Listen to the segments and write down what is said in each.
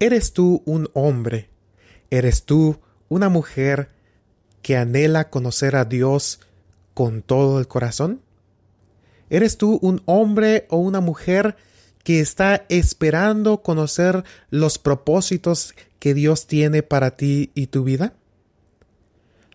¿Eres tú un hombre? ¿Eres tú una mujer que anhela conocer a Dios con todo el corazón? ¿Eres tú un hombre o una mujer que está esperando conocer los propósitos que Dios tiene para ti y tu vida?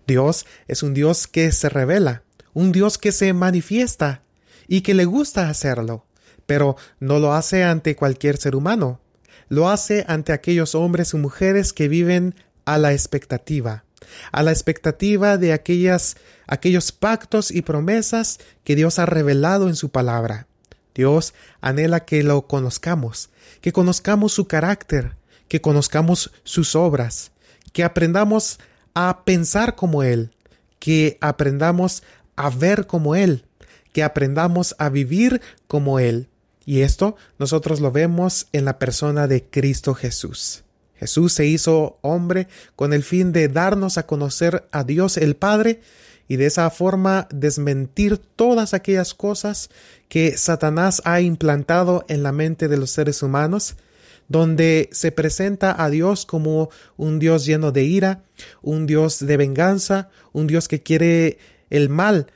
Dios es un Dios que se revela, un Dios que se manifiesta y que le gusta hacerlo, pero no lo hace ante cualquier ser humano, lo hace ante aquellos hombres y mujeres que viven a la expectativa, a la expectativa de aquellas, aquellos pactos y promesas que Dios ha revelado en su palabra. Dios anhela que lo conozcamos, que conozcamos su carácter, que conozcamos sus obras, que aprendamos a pensar como Él, que aprendamos a ver como Él, que aprendamos a vivir como Él. Y esto nosotros lo vemos en la persona de Cristo Jesús. Jesús se hizo hombre con el fin de darnos a conocer a Dios el Padre y de esa forma desmentir todas aquellas cosas que Satanás ha implantado en la mente de los seres humanos, donde se presenta a Dios como un Dios lleno de ira, un Dios de venganza, un Dios que quiere el mal,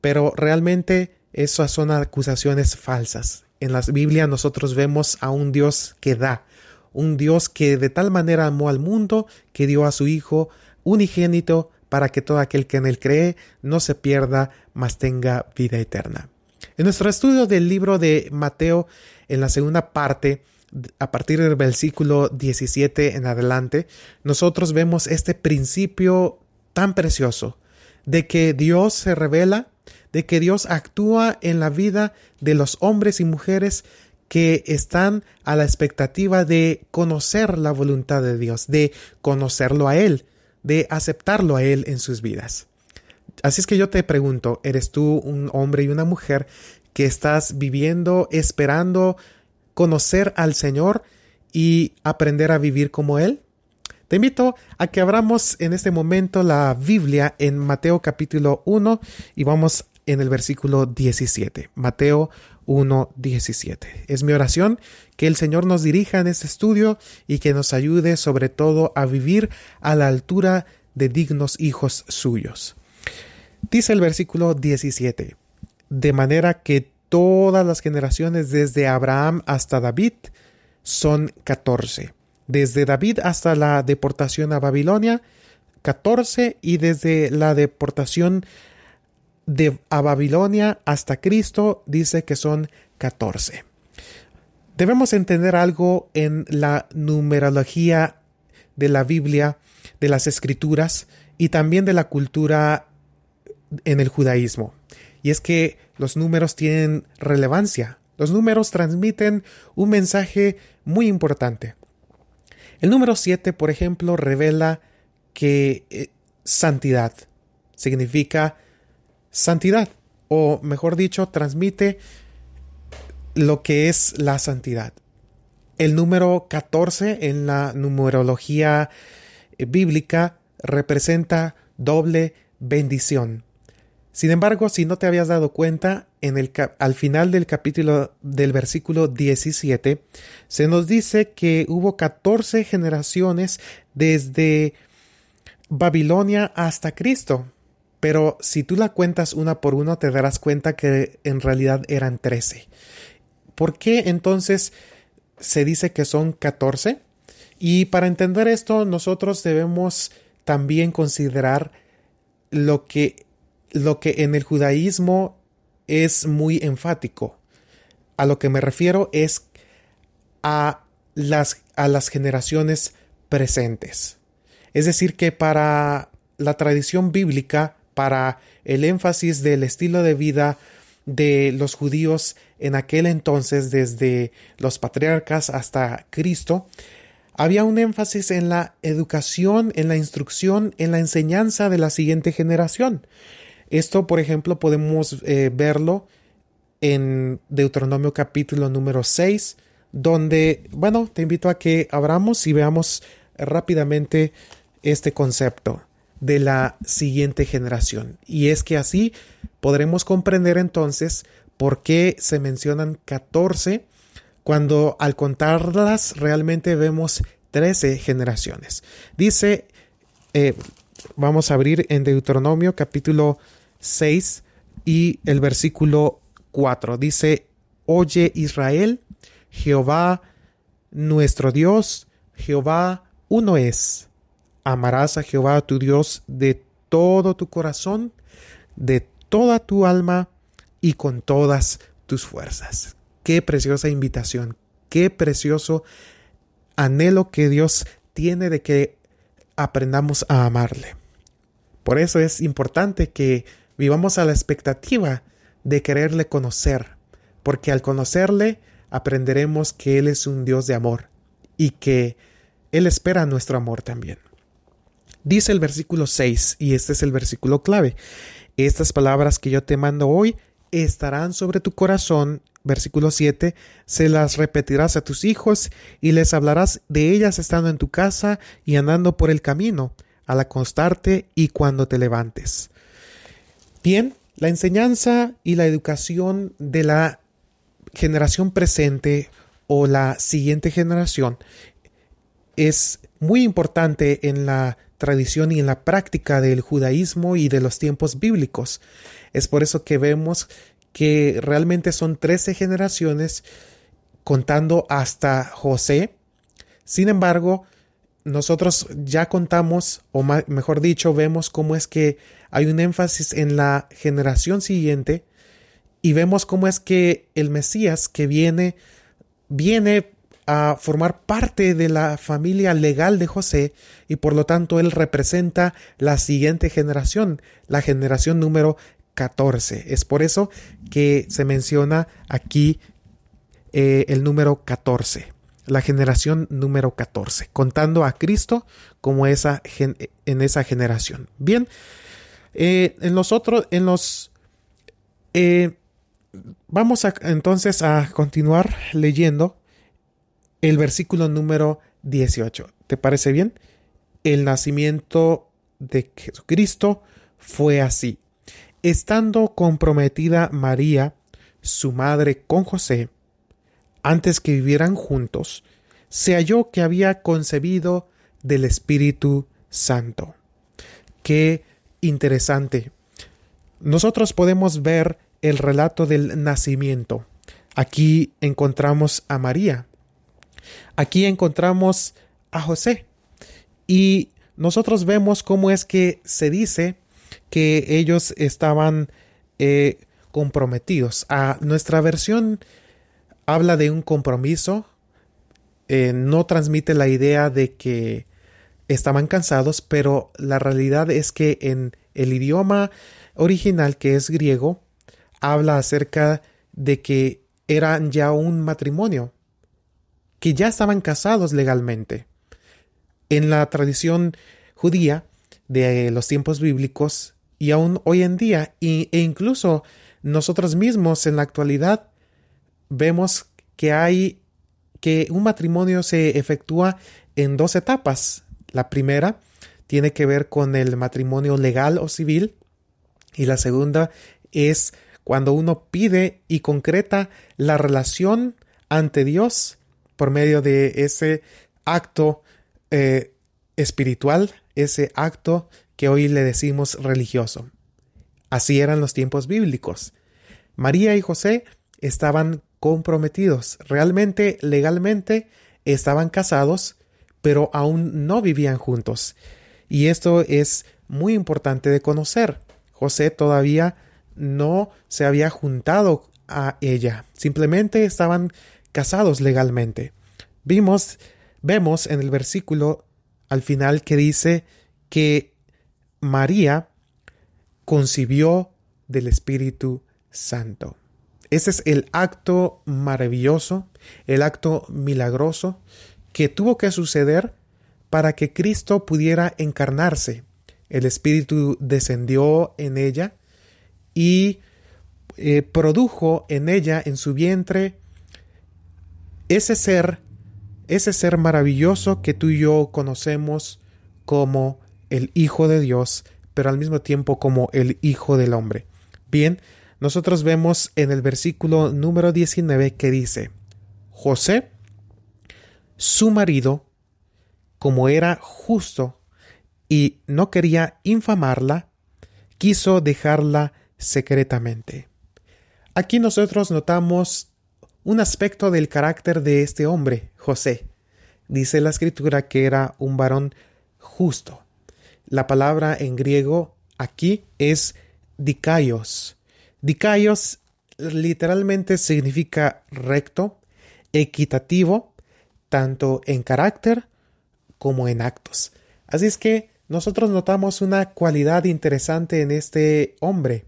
pero realmente esas son acusaciones falsas. En la Biblia nosotros vemos a un Dios que da, un Dios que de tal manera amó al mundo que dio a su Hijo unigénito para que todo aquel que en él cree no se pierda, mas tenga vida eterna. En nuestro estudio del libro de Mateo, en la segunda parte, a partir del versículo 17 en adelante, nosotros vemos este principio tan precioso de que Dios se revela, de que Dios actúa en la vida de los hombres y mujeres que están a la expectativa de conocer la voluntad de Dios, de conocerlo a Él, de aceptarlo a Él en sus vidas. Así es que yo te pregunto, ¿eres tú un hombre y una mujer que estás viviendo esperando conocer al Señor y aprender a vivir como Él? Te invito a que abramos en este momento la Biblia en Mateo capítulo 1 y vamos en el versículo 17. Mateo 1.17. Es mi oración que el Señor nos dirija en este estudio y que nos ayude sobre todo a vivir a la altura de dignos hijos suyos. Dice el versículo 17, de manera que todas las generaciones desde Abraham hasta David son 14. Desde David hasta la deportación a Babilonia, 14 y desde la deportación de a Babilonia hasta Cristo dice que son 14. Debemos entender algo en la numerología de la Biblia, de las escrituras y también de la cultura en el judaísmo. Y es que los números tienen relevancia. Los números transmiten un mensaje muy importante. El número 7, por ejemplo, revela que eh, santidad significa santidad, o mejor dicho, transmite lo que es la santidad. El número 14 en la numerología eh, bíblica representa doble bendición. Sin embargo, si no te habías dado cuenta, en el, al final del capítulo del versículo 17, se nos dice que hubo 14 generaciones desde Babilonia hasta Cristo. Pero si tú la cuentas una por una, te darás cuenta que en realidad eran 13. ¿Por qué entonces se dice que son 14? Y para entender esto, nosotros debemos también considerar lo que, lo que en el judaísmo es muy enfático. A lo que me refiero es a las, a las generaciones presentes. Es decir, que para la tradición bíblica, para el énfasis del estilo de vida de los judíos en aquel entonces, desde los patriarcas hasta Cristo, había un énfasis en la educación, en la instrucción, en la enseñanza de la siguiente generación. Esto, por ejemplo, podemos eh, verlo en Deuteronomio capítulo número 6, donde, bueno, te invito a que abramos y veamos rápidamente este concepto de la siguiente generación. Y es que así podremos comprender entonces por qué se mencionan 14 cuando al contarlas realmente vemos trece generaciones. Dice, eh, vamos a abrir en Deuteronomio capítulo 6 y el versículo 4. Dice, Oye Israel, Jehová nuestro Dios, Jehová uno es. Amarás a Jehová tu Dios de todo tu corazón, de toda tu alma y con todas tus fuerzas. Qué preciosa invitación, qué precioso anhelo que Dios tiene de que aprendamos a amarle. Por eso es importante que vivamos a la expectativa de quererle conocer, porque al conocerle aprenderemos que Él es un Dios de amor y que Él espera nuestro amor también. Dice el versículo 6, y este es el versículo clave, estas palabras que yo te mando hoy estarán sobre tu corazón, versículo 7, se las repetirás a tus hijos y les hablarás de ellas estando en tu casa y andando por el camino, al acostarte y cuando te levantes. Bien, la enseñanza y la educación de la generación presente o la siguiente generación es muy importante en la tradición y en la práctica del judaísmo y de los tiempos bíblicos. Es por eso que vemos que realmente son 13 generaciones contando hasta José. Sin embargo, nosotros ya contamos, o mejor dicho, vemos cómo es que hay un énfasis en la generación siguiente y vemos cómo es que el Mesías que viene, viene a formar parte de la familia legal de José y por lo tanto él representa la siguiente generación, la generación número 14. Es por eso que se menciona aquí eh, el número 14, la generación número 14, contando a Cristo como esa en esa generación. Bien, eh, en los otros, en los... Eh, vamos a, entonces a continuar leyendo el versículo número 18. ¿Te parece bien? El nacimiento de Jesucristo fue así. Estando comprometida María, su madre, con José, antes que vivieran juntos, se halló que había concebido del Espíritu Santo. Qué interesante. Nosotros podemos ver el relato del nacimiento. Aquí encontramos a María, Aquí encontramos a José y nosotros vemos cómo es que se dice que ellos estaban eh, comprometidos. A nuestra versión habla de un compromiso, eh, no transmite la idea de que estaban cansados, pero la realidad es que en el idioma original, que es griego, habla acerca de que eran ya un matrimonio que ya estaban casados legalmente. En la tradición judía de los tiempos bíblicos y aún hoy en día e incluso nosotros mismos en la actualidad vemos que hay que un matrimonio se efectúa en dos etapas. La primera tiene que ver con el matrimonio legal o civil y la segunda es cuando uno pide y concreta la relación ante Dios por medio de ese acto eh, espiritual, ese acto que hoy le decimos religioso. Así eran los tiempos bíblicos. María y José estaban comprometidos, realmente, legalmente, estaban casados, pero aún no vivían juntos. Y esto es muy importante de conocer. José todavía no se había juntado a ella, simplemente estaban casados legalmente. Vimos, vemos en el versículo al final que dice que María concibió del Espíritu Santo. Ese es el acto maravilloso, el acto milagroso que tuvo que suceder para que Cristo pudiera encarnarse. El Espíritu descendió en ella y eh, produjo en ella, en su vientre, ese ser, ese ser maravilloso que tú y yo conocemos como el Hijo de Dios, pero al mismo tiempo como el Hijo del Hombre. Bien, nosotros vemos en el versículo número 19 que dice, José, su marido, como era justo y no quería infamarla, quiso dejarla secretamente. Aquí nosotros notamos un aspecto del carácter de este hombre, José. Dice la escritura que era un varón justo. La palabra en griego aquí es dikaios. Dikaios literalmente significa recto, equitativo, tanto en carácter como en actos. Así es que nosotros notamos una cualidad interesante en este hombre,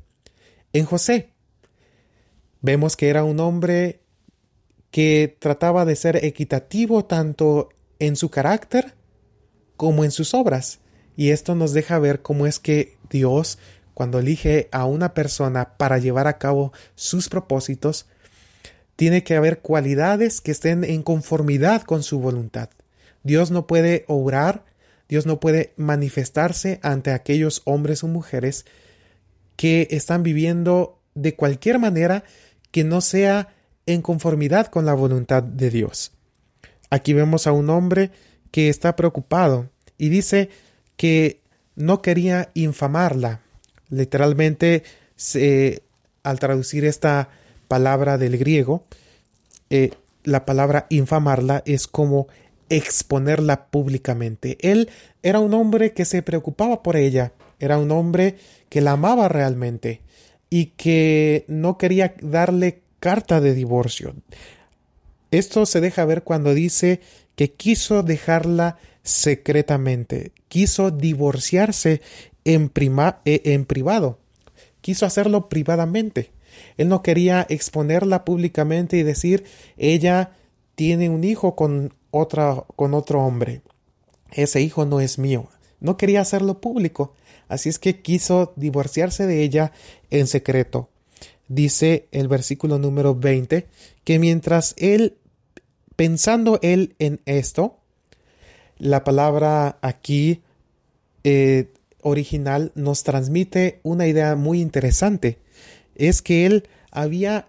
en José. Vemos que era un hombre que trataba de ser equitativo tanto en su carácter como en sus obras. Y esto nos deja ver cómo es que Dios, cuando elige a una persona para llevar a cabo sus propósitos, tiene que haber cualidades que estén en conformidad con su voluntad. Dios no puede obrar, Dios no puede manifestarse ante aquellos hombres o mujeres que están viviendo de cualquier manera que no sea en conformidad con la voluntad de Dios. Aquí vemos a un hombre que está preocupado y dice que no quería infamarla. Literalmente, al traducir esta palabra del griego, eh, la palabra infamarla es como exponerla públicamente. Él era un hombre que se preocupaba por ella, era un hombre que la amaba realmente y que no quería darle carta de divorcio. Esto se deja ver cuando dice que quiso dejarla secretamente, quiso divorciarse en, eh, en privado, quiso hacerlo privadamente. Él no quería exponerla públicamente y decir ella tiene un hijo con otra con otro hombre. Ese hijo no es mío. No quería hacerlo público, así es que quiso divorciarse de ella en secreto dice el versículo número 20, que mientras él, pensando él en esto, la palabra aquí eh, original nos transmite una idea muy interesante. Es que él había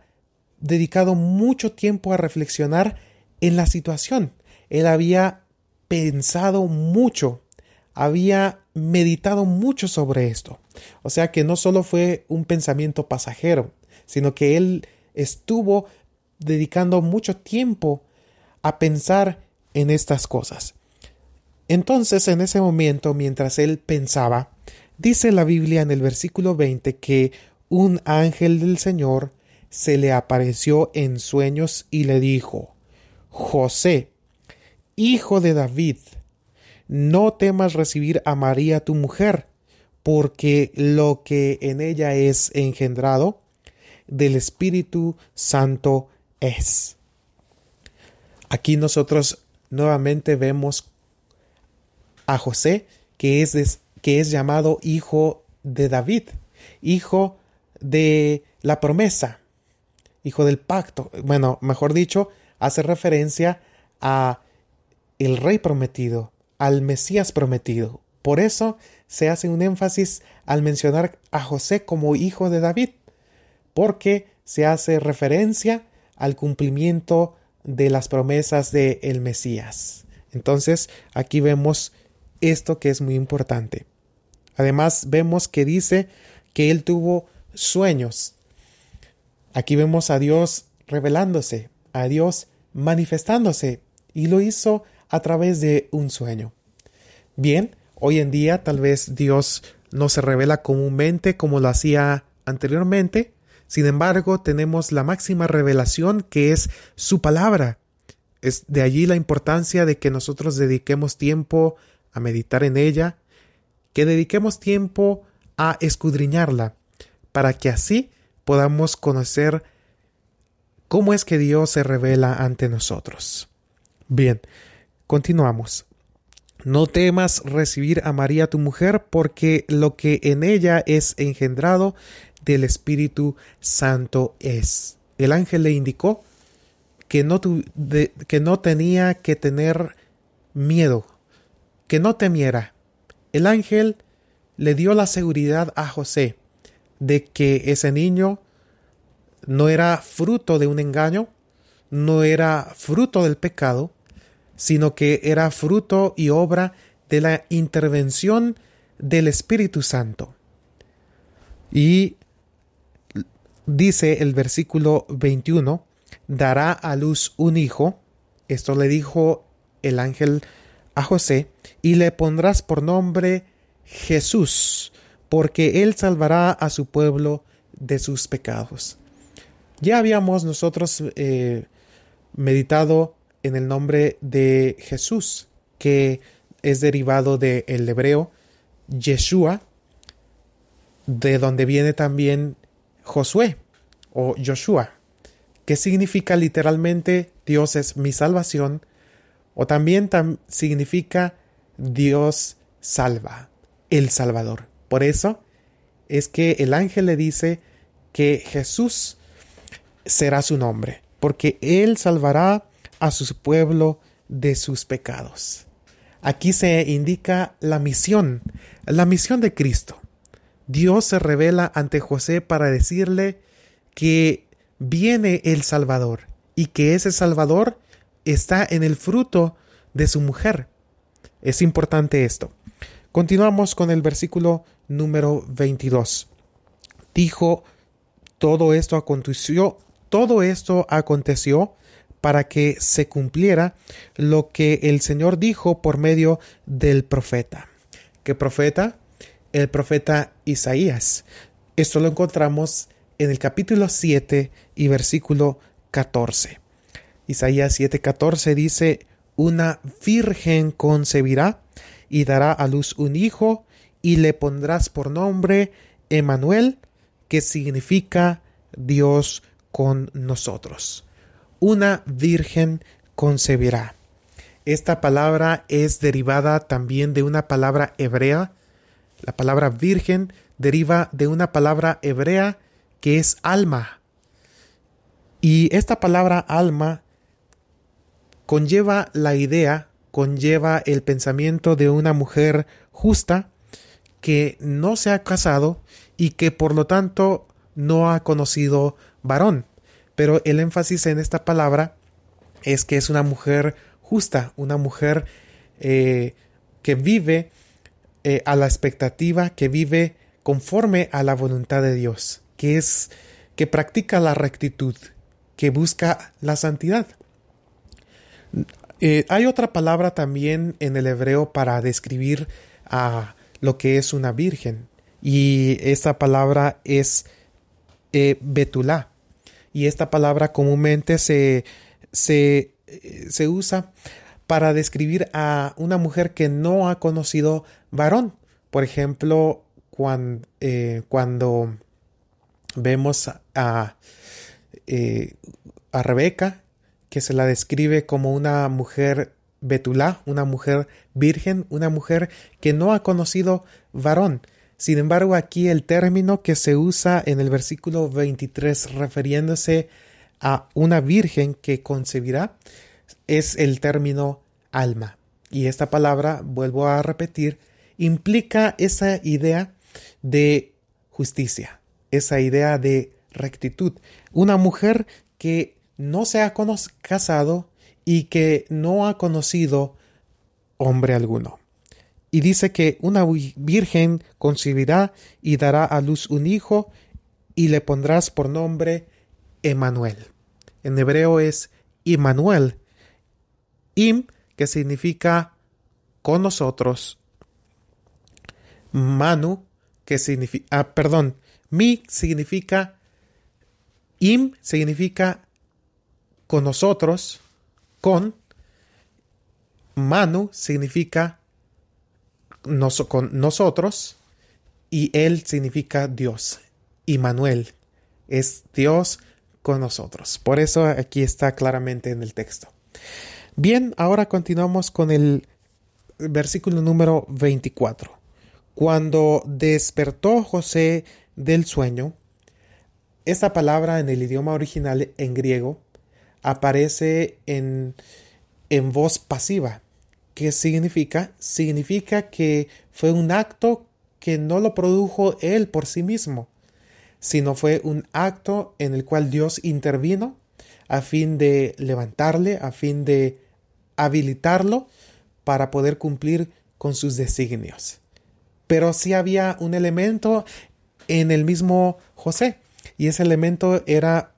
dedicado mucho tiempo a reflexionar en la situación. Él había pensado mucho, había meditado mucho sobre esto. O sea que no solo fue un pensamiento pasajero, sino que él estuvo dedicando mucho tiempo a pensar en estas cosas. Entonces, en ese momento, mientras él pensaba, dice la Biblia en el versículo 20 que un ángel del Señor se le apareció en sueños y le dijo, José, hijo de David, no temas recibir a María tu mujer, porque lo que en ella es engendrado del Espíritu Santo es. Aquí nosotros nuevamente vemos a José, que es, que es llamado hijo de David, hijo de la promesa, hijo del pacto. Bueno, mejor dicho, hace referencia a el rey prometido, al Mesías prometido. Por eso se hace un énfasis al mencionar a José como hijo de David porque se hace referencia al cumplimiento de las promesas de el Mesías. Entonces, aquí vemos esto que es muy importante. Además, vemos que dice que él tuvo sueños. Aquí vemos a Dios revelándose, a Dios manifestándose, y lo hizo a través de un sueño. Bien, hoy en día tal vez Dios no se revela comúnmente como lo hacía anteriormente, sin embargo, tenemos la máxima revelación que es su palabra. Es de allí la importancia de que nosotros dediquemos tiempo a meditar en ella, que dediquemos tiempo a escudriñarla, para que así podamos conocer cómo es que Dios se revela ante nosotros. Bien, continuamos. No temas recibir a María tu mujer, porque lo que en ella es engendrado del Espíritu Santo es. El ángel le indicó que no, que no tenía que tener miedo, que no temiera. El ángel le dio la seguridad a José de que ese niño no era fruto de un engaño, no era fruto del pecado, sino que era fruto y obra de la intervención del Espíritu Santo. Y dice el versículo 21, dará a luz un hijo, esto le dijo el ángel a José, y le pondrás por nombre Jesús, porque él salvará a su pueblo de sus pecados. Ya habíamos nosotros eh, meditado en el nombre de Jesús, que es derivado del hebreo Yeshua, de donde viene también Josué o Joshua, que significa literalmente Dios es mi salvación, o también significa Dios salva, el Salvador. Por eso es que el ángel le dice que Jesús será su nombre, porque Él salvará a su pueblo de sus pecados. Aquí se indica la misión, la misión de Cristo. Dios se revela ante José para decirle que viene el Salvador y que ese Salvador está en el fruto de su mujer. Es importante esto. Continuamos con el versículo número 22. Dijo, todo esto aconteció, todo esto aconteció para que se cumpliera lo que el Señor dijo por medio del profeta. ¿Qué profeta? El profeta Isaías. Esto lo encontramos en el capítulo 7 y versículo 14. Isaías 7:14 dice, una virgen concebirá y dará a luz un hijo y le pondrás por nombre Emanuel, que significa Dios con nosotros. Una virgen concebirá. Esta palabra es derivada también de una palabra hebrea. La palabra virgen deriva de una palabra hebrea que es alma. Y esta palabra alma conlleva la idea, conlleva el pensamiento de una mujer justa que no se ha casado y que por lo tanto no ha conocido varón. Pero el énfasis en esta palabra es que es una mujer justa, una mujer eh, que vive eh, a la expectativa, que vive conforme a la voluntad de Dios que es que practica la rectitud, que busca la santidad. Eh, hay otra palabra también en el hebreo para describir a lo que es una virgen y esta palabra es eh, betulá y esta palabra comúnmente se, se, se usa para describir a una mujer que no ha conocido varón. Por ejemplo, cuando, cuando vemos a, eh, a Rebeca, que se la describe como una mujer betulá, una mujer virgen, una mujer que no ha conocido varón. Sin embargo, aquí el término que se usa en el versículo 23 refiriéndose a una virgen que concebirá es el término alma. Y esta palabra, vuelvo a repetir, implica esa idea de justicia, esa idea de rectitud. Una mujer que no se ha casado y que no ha conocido hombre alguno. Y dice que una virgen concebirá y dará a luz un hijo y le pondrás por nombre Emanuel. En hebreo es Immanuel. Im, que significa con nosotros. Manu, que significa, ah, perdón, mi significa, im significa con nosotros, con, manu significa con nosotros y él significa Dios. Y Manuel es Dios con nosotros. Por eso aquí está claramente en el texto. Bien, ahora continuamos con el versículo número 24. Cuando despertó José del sueño, esta palabra en el idioma original en griego aparece en, voz pasiva. ¿Qué significa? Significa que fue un acto que no lo produjo él por sí mismo, sino fue un acto en el cual Dios intervino a fin de levantarle, a fin de habilitarlo para poder cumplir con sus designios. Pero sí había un elemento en el mismo José, y ese elemento era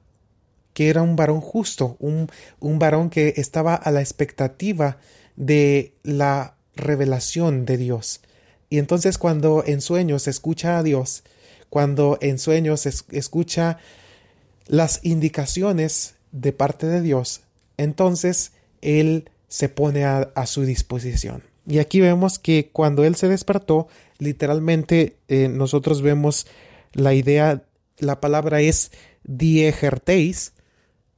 que era un varón justo, un, un varón que estaba a la expectativa de la revelación de Dios. Y entonces cuando en sueños escucha a Dios, cuando en sueños escucha las indicaciones de parte de Dios, entonces Él se pone a, su disposición. Y aquí vemos que cuando Él se despertó, literalmente eh, nosotros vemos la idea, la palabra es diegerteis,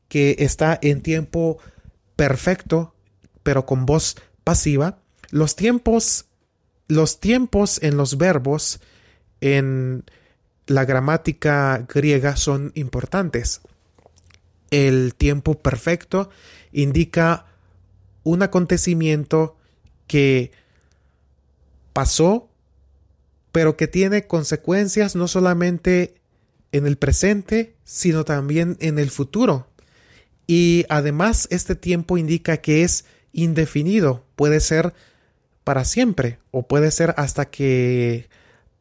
que está en tiempo perfecto, pero con voz pasiva. Los tiempos, los tiempos en los verbos en la gramática griega son importantes. El tiempo perfecto indica un acontecimiento que pasó, pero que tiene consecuencias no solamente en el presente, sino también en el futuro. Y además este tiempo indica que es indefinido, puede ser para siempre o puede ser hasta que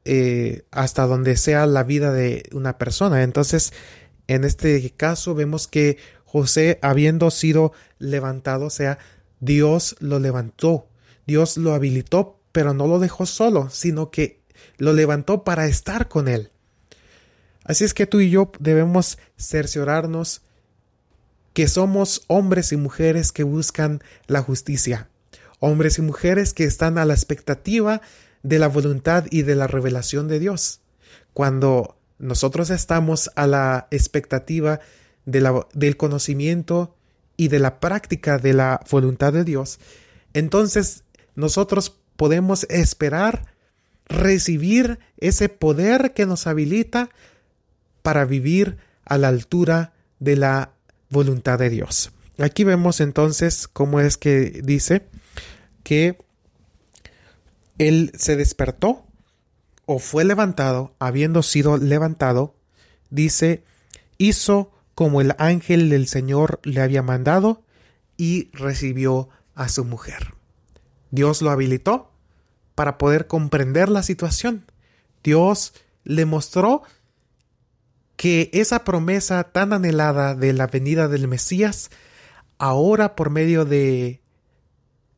eh, hasta donde sea la vida de una persona. Entonces, en este caso vemos que José, habiendo sido levantado, o sea, Dios lo levantó, Dios lo habilitó, pero no lo dejó solo, sino que lo levantó para estar con él. Así es que tú y yo debemos cerciorarnos que somos hombres y mujeres que buscan la justicia, hombres y mujeres que están a la expectativa de la voluntad y de la revelación de Dios. Cuando nosotros estamos a la expectativa de del conocimiento y de la práctica de la voluntad de Dios, entonces nosotros podemos esperar recibir ese poder que nos habilita para vivir a la altura de la voluntad de Dios. Aquí vemos entonces cómo es que dice que él se despertó o fue levantado, habiendo sido levantado, dice, hizo como el ángel del Señor le había mandado y recibió a su mujer. Dios lo habilitó para poder comprender la situación. Dios le mostró que esa promesa tan anhelada de la venida del Mesías, ahora por medio de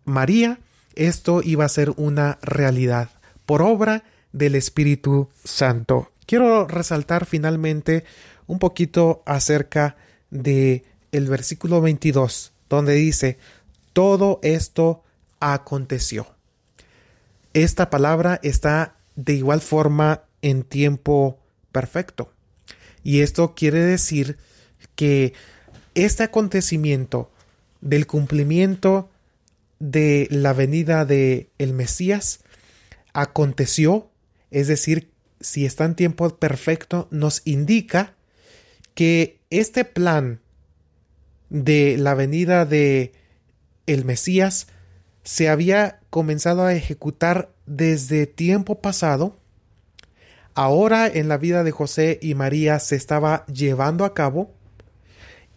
María, esto iba a ser una realidad por obra del Espíritu Santo. Quiero resaltar finalmente un poquito acerca de el versículo 22, donde dice, todo esto aconteció. Esta palabra está de igual forma en tiempo perfecto. Y esto quiere decir que este acontecimiento del cumplimiento de la venida de el Mesías aconteció, es decir, si está en tiempo perfecto, nos indica que este plan de la venida de el Mesías se había comenzado a ejecutar desde tiempo pasado ahora en la vida de José y María se estaba llevando a cabo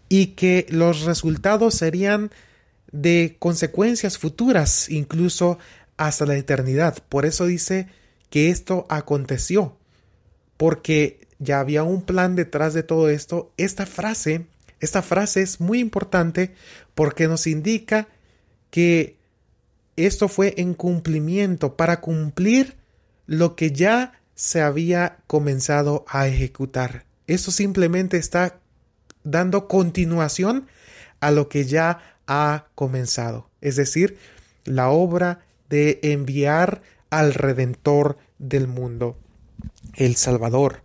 y que los resultados serían de consecuencias futuras, incluso hasta la eternidad. Por eso dice que esto aconteció, porque ya había un plan detrás de todo esto. Esta frase, esta frase es muy importante porque nos indica que esto fue en cumplimiento para cumplir lo que ya se había comenzado a ejecutar. Eso simplemente está dando continuación a lo que ya ha comenzado, es decir, la obra de enviar al Redentor del mundo, el Salvador.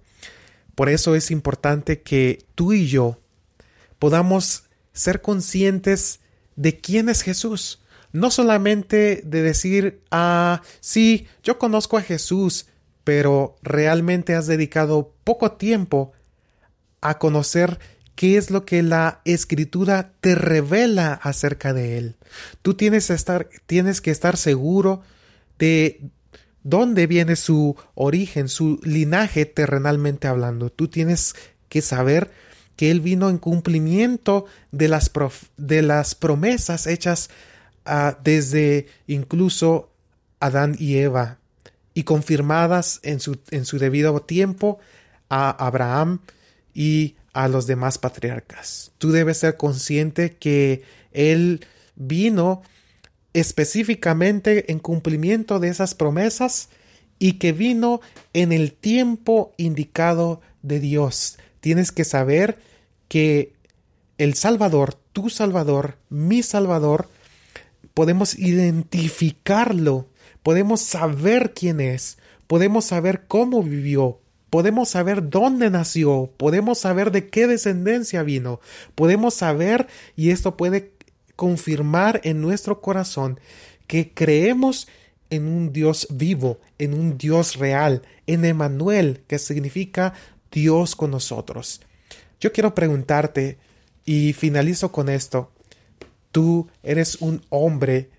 Por eso es importante que tú y yo podamos ser conscientes de quién es Jesús. No solamente de decir, ah, sí, yo conozco a Jesús, pero realmente has dedicado poco tiempo a conocer qué es lo que la escritura te revela acerca de él. Tú tienes, que estar, tienes que estar seguro de dónde viene su origen, su linaje terrenalmente hablando. Tú tienes que saber que él vino en cumplimiento de las, de las promesas hechas desde incluso Adán y Eva y confirmadas en su, en su debido tiempo a Abraham y a los demás patriarcas. Tú debes ser consciente que Él vino específicamente en cumplimiento de esas promesas y que vino en el tiempo indicado de Dios. Tienes que saber que el Salvador, tu Salvador, mi Salvador, podemos identificarlo, podemos saber quién es, podemos saber cómo vivió, podemos saber dónde nació, podemos saber de qué descendencia vino, podemos saber, y esto puede confirmar en nuestro corazón, que creemos en un Dios vivo, en un Dios real, en Emanuel, que significa Dios con nosotros. Yo quiero preguntarte, y finalizo con esto, tú eres un hombre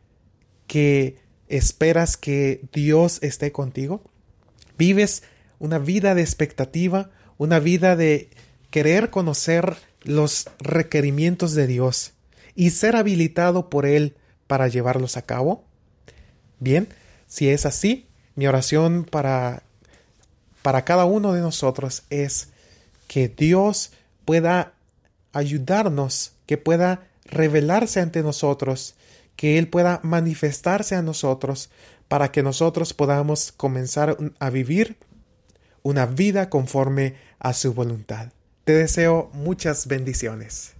que esperas que Dios esté contigo? ¿Vives una vida de expectativa, una vida de querer conocer los requerimientos de Dios y ser habilitado por Él para llevarlos a cabo? Bien, si es así, mi oración para, para cada uno de nosotros es que Dios pueda ayudarnos, que pueda revelarse ante nosotros, que Él pueda manifestarse a nosotros para que nosotros podamos comenzar a vivir una vida conforme a su voluntad. Te deseo muchas bendiciones.